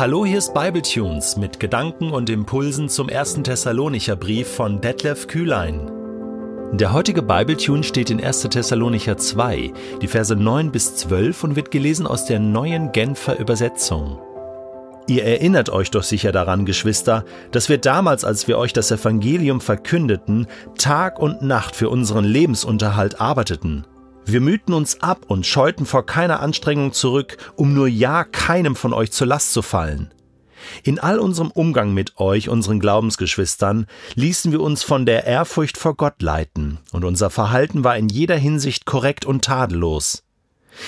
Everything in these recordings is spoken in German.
Hallo, hier ist Bibletunes mit Gedanken und Impulsen zum ersten Thessalonicher Brief von Detlef Kühlein. Der heutige Bibletune steht in 1. Thessalonicher 2, die Verse 9 bis 12 und wird gelesen aus der neuen Genfer Übersetzung. Ihr erinnert euch doch sicher daran, Geschwister, dass wir damals, als wir euch das Evangelium verkündeten, Tag und Nacht für unseren Lebensunterhalt arbeiteten. Wir mühten uns ab und scheuten vor keiner Anstrengung zurück, um nur ja keinem von euch zur Last zu fallen. In all unserem Umgang mit euch, unseren Glaubensgeschwistern, ließen wir uns von der Ehrfurcht vor Gott leiten, und unser Verhalten war in jeder Hinsicht korrekt und tadellos.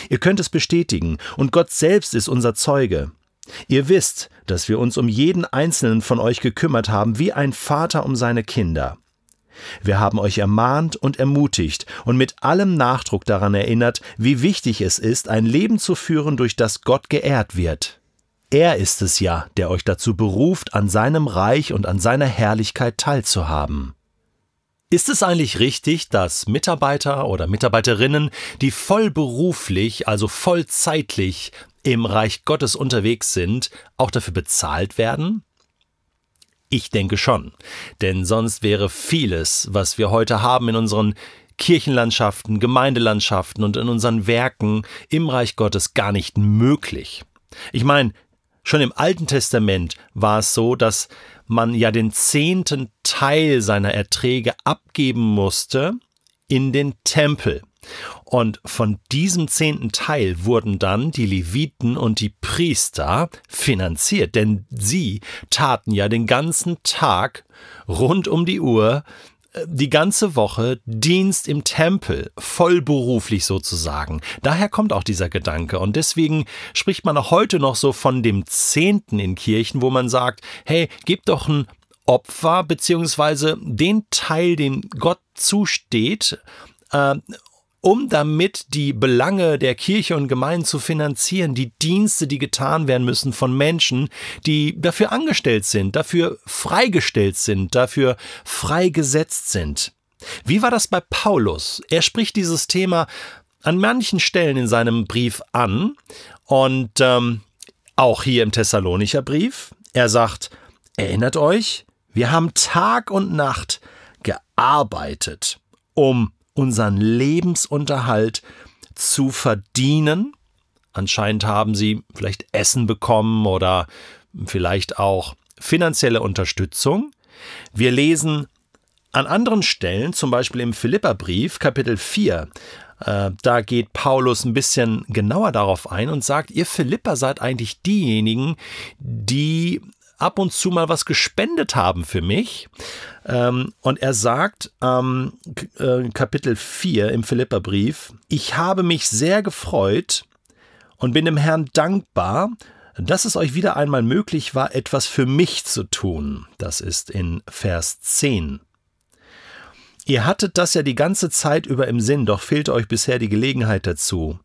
Ihr könnt es bestätigen, und Gott selbst ist unser Zeuge. Ihr wisst, dass wir uns um jeden einzelnen von euch gekümmert haben, wie ein Vater um seine Kinder. Wir haben euch ermahnt und ermutigt und mit allem Nachdruck daran erinnert, wie wichtig es ist, ein Leben zu führen, durch das Gott geehrt wird. Er ist es ja, der euch dazu beruft, an seinem Reich und an seiner Herrlichkeit teilzuhaben. Ist es eigentlich richtig, dass Mitarbeiter oder Mitarbeiterinnen, die vollberuflich, also vollzeitlich im Reich Gottes unterwegs sind, auch dafür bezahlt werden? Ich denke schon, denn sonst wäre vieles, was wir heute haben in unseren Kirchenlandschaften, Gemeindelandschaften und in unseren Werken im Reich Gottes gar nicht möglich. Ich meine, schon im Alten Testament war es so, dass man ja den zehnten Teil seiner Erträge abgeben musste in den Tempel. Und von diesem zehnten Teil wurden dann die Leviten und die Priester finanziert, denn sie taten ja den ganzen Tag rund um die Uhr äh, die ganze Woche Dienst im Tempel, vollberuflich sozusagen. Daher kommt auch dieser Gedanke. Und deswegen spricht man auch heute noch so von dem Zehnten in Kirchen, wo man sagt, hey, gebt doch ein Opfer, beziehungsweise den Teil, den Gott zusteht, äh, um damit die Belange der Kirche und Gemeinden zu finanzieren, die Dienste, die getan werden müssen von Menschen, die dafür angestellt sind, dafür freigestellt sind, dafür freigesetzt sind. Wie war das bei Paulus? Er spricht dieses Thema an manchen Stellen in seinem Brief an und ähm, auch hier im Thessalonicher Brief. Er sagt, erinnert euch, wir haben Tag und Nacht gearbeitet, um unseren Lebensunterhalt zu verdienen. Anscheinend haben sie vielleicht Essen bekommen oder vielleicht auch finanzielle Unterstützung. Wir lesen an anderen Stellen, zum Beispiel im Philipperbrief, Kapitel 4, äh, da geht Paulus ein bisschen genauer darauf ein und sagt, ihr Philipper seid eigentlich diejenigen, die ab und zu mal was gespendet haben für mich. Ähm, und er sagt, ähm, äh, Kapitel 4 im Philipperbrief, ich habe mich sehr gefreut und bin dem Herrn dankbar, dass es euch wieder einmal möglich war, etwas für mich zu tun. Das ist in Vers 10. Ihr hattet das ja die ganze Zeit über im Sinn, doch fehlte euch bisher die Gelegenheit dazu.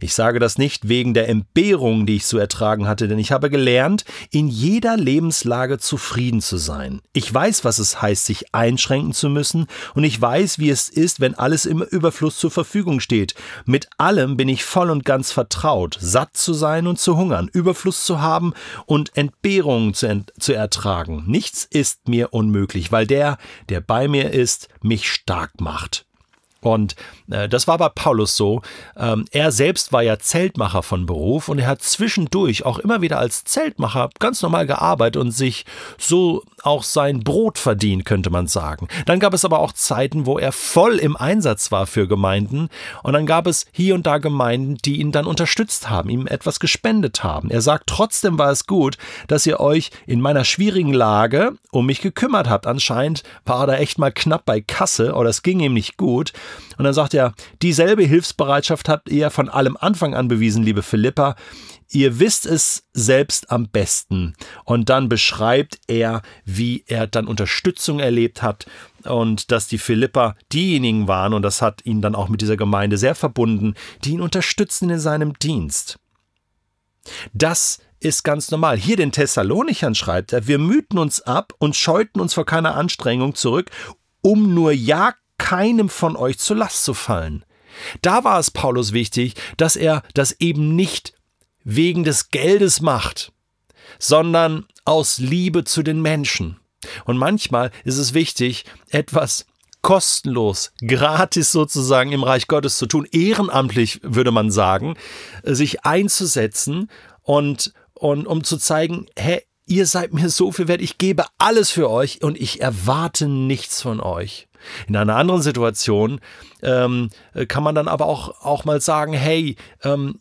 Ich sage das nicht wegen der Entbehrung, die ich zu ertragen hatte, denn ich habe gelernt, in jeder Lebenslage zufrieden zu sein. Ich weiß, was es heißt, sich einschränken zu müssen, und ich weiß, wie es ist, wenn alles im Überfluss zur Verfügung steht. Mit allem bin ich voll und ganz vertraut, satt zu sein und zu hungern, Überfluss zu haben und Entbehrungen zu, ent zu ertragen. Nichts ist mir unmöglich, weil der, der bei mir ist, mich stark macht. Und äh, das war bei Paulus so. Ähm, er selbst war ja Zeltmacher von Beruf und er hat zwischendurch auch immer wieder als Zeltmacher ganz normal gearbeitet und sich so auch sein Brot verdient, könnte man sagen. Dann gab es aber auch Zeiten, wo er voll im Einsatz war für Gemeinden und dann gab es hier und da Gemeinden, die ihn dann unterstützt haben, ihm etwas gespendet haben. Er sagt, trotzdem war es gut, dass ihr euch in meiner schwierigen Lage um mich gekümmert habt. Anscheinend war er da echt mal knapp bei Kasse oder es ging ihm nicht gut. Und dann sagt er, dieselbe Hilfsbereitschaft habt ihr von allem Anfang an bewiesen, liebe Philippa. Ihr wisst es selbst am besten. Und dann beschreibt er, wie er dann Unterstützung erlebt hat und dass die Philippa diejenigen waren, und das hat ihn dann auch mit dieser Gemeinde sehr verbunden, die ihn unterstützen in seinem Dienst. Das ist ganz normal. Hier den Thessalonichern schreibt er, wir mühten uns ab und scheuten uns vor keiner Anstrengung zurück, um nur ja keinem von euch zur Last zu fallen. Da war es Paulus wichtig, dass er das eben nicht wegen des Geldes macht, sondern aus Liebe zu den Menschen. Und manchmal ist es wichtig, etwas kostenlos, gratis sozusagen im Reich Gottes zu tun, ehrenamtlich würde man sagen, sich einzusetzen und, und um zu zeigen, hey, ihr seid mir so viel wert, ich gebe alles für euch und ich erwarte nichts von euch. In einer anderen Situation ähm, kann man dann aber auch, auch mal sagen, hey, ähm,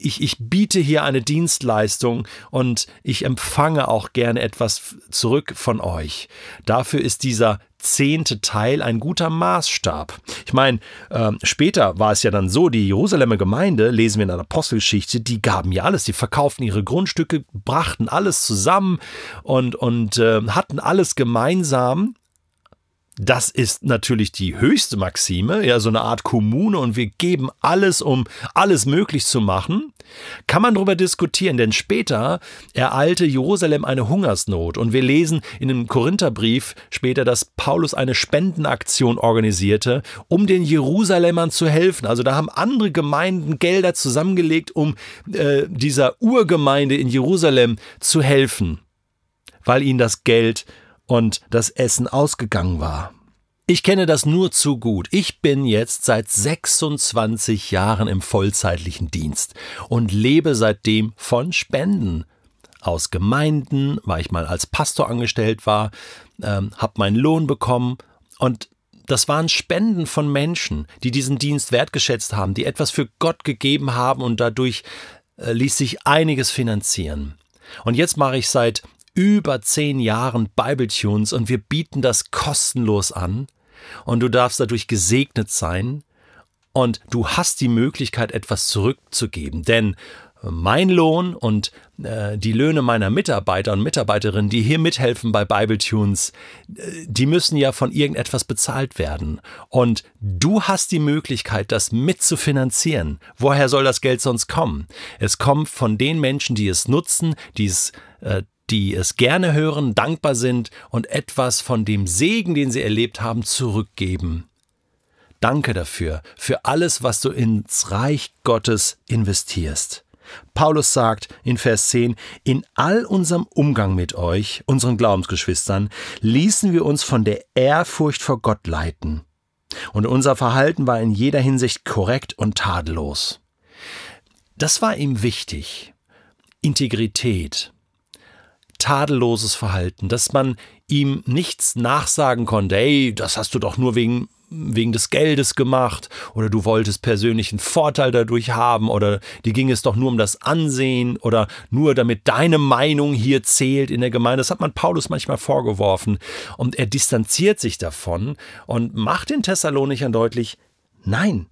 ich, ich biete hier eine Dienstleistung und ich empfange auch gerne etwas zurück von euch. Dafür ist dieser zehnte Teil ein guter Maßstab. Ich meine, äh, später war es ja dann so, die Jerusalemer Gemeinde, lesen wir in der Apostelgeschichte, die gaben ja alles, die verkauften ihre Grundstücke, brachten alles zusammen und, und äh, hatten alles gemeinsam das ist natürlich die höchste Maxime, ja, so eine Art Kommune und wir geben alles, um alles möglich zu machen. Kann man darüber diskutieren, denn später ereilte Jerusalem eine Hungersnot und wir lesen in dem Korintherbrief später, dass Paulus eine Spendenaktion organisierte, um den Jerusalemern zu helfen. Also da haben andere Gemeinden Gelder zusammengelegt, um äh, dieser Urgemeinde in Jerusalem zu helfen, weil ihnen das Geld und das Essen ausgegangen war. Ich kenne das nur zu gut. Ich bin jetzt seit 26 Jahren im vollzeitlichen Dienst und lebe seitdem von Spenden. Aus Gemeinden, weil ich mal als Pastor angestellt war, ähm, habe meinen Lohn bekommen und das waren Spenden von Menschen, die diesen Dienst wertgeschätzt haben, die etwas für Gott gegeben haben und dadurch äh, ließ sich einiges finanzieren. Und jetzt mache ich seit über zehn Jahren Bibletunes und wir bieten das kostenlos an und du darfst dadurch gesegnet sein und du hast die Möglichkeit, etwas zurückzugeben, denn mein Lohn und äh, die Löhne meiner Mitarbeiter und Mitarbeiterinnen, die hier mithelfen bei Bibletunes, äh, die müssen ja von irgendetwas bezahlt werden. Und du hast die Möglichkeit, das mitzufinanzieren. Woher soll das Geld sonst kommen? Es kommt von den Menschen, die es nutzen, die es äh, die es gerne hören, dankbar sind und etwas von dem Segen, den sie erlebt haben, zurückgeben. Danke dafür, für alles, was du ins Reich Gottes investierst. Paulus sagt in Vers 10, in all unserem Umgang mit euch, unseren Glaubensgeschwistern, ließen wir uns von der Ehrfurcht vor Gott leiten. Und unser Verhalten war in jeder Hinsicht korrekt und tadellos. Das war ihm wichtig. Integrität, tadelloses Verhalten, dass man ihm nichts nachsagen konnte, hey, das hast du doch nur wegen wegen des Geldes gemacht oder du wolltest persönlichen Vorteil dadurch haben oder dir ging es doch nur um das Ansehen oder nur damit deine Meinung hier zählt in der Gemeinde. Das hat man Paulus manchmal vorgeworfen und er distanziert sich davon und macht den Thessalonichern deutlich, nein,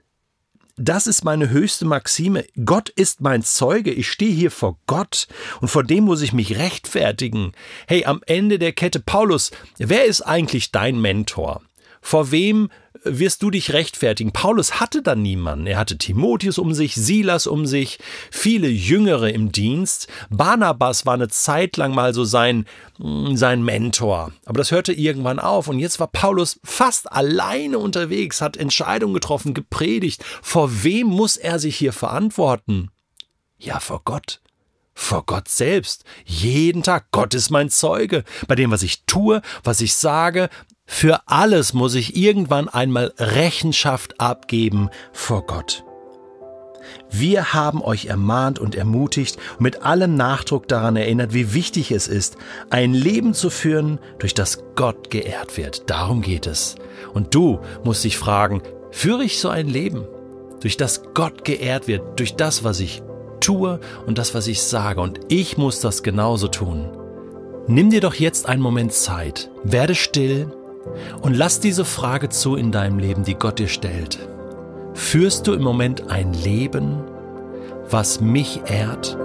das ist meine höchste Maxime. Gott ist mein Zeuge. Ich stehe hier vor Gott und vor dem muss ich mich rechtfertigen. Hey, am Ende der Kette, Paulus, wer ist eigentlich dein Mentor? Vor wem wirst du dich rechtfertigen? Paulus hatte da niemanden. Er hatte Timotheus um sich, Silas um sich, viele Jüngere im Dienst. Barnabas war eine Zeit lang mal so sein, mm, sein Mentor. Aber das hörte irgendwann auf. Und jetzt war Paulus fast alleine unterwegs, hat Entscheidungen getroffen, gepredigt. Vor wem muss er sich hier verantworten? Ja, vor Gott vor Gott selbst. Jeden Tag. Gott ist mein Zeuge. Bei dem, was ich tue, was ich sage, für alles muss ich irgendwann einmal Rechenschaft abgeben vor Gott. Wir haben euch ermahnt und ermutigt und mit allem Nachdruck daran erinnert, wie wichtig es ist, ein Leben zu führen, durch das Gott geehrt wird. Darum geht es. Und du musst dich fragen, führe ich so ein Leben, durch das Gott geehrt wird, durch das, was ich tue und das, was ich sage. Und ich muss das genauso tun. Nimm dir doch jetzt einen Moment Zeit, werde still und lass diese Frage zu in deinem Leben, die Gott dir stellt. Führst du im Moment ein Leben, was mich ehrt?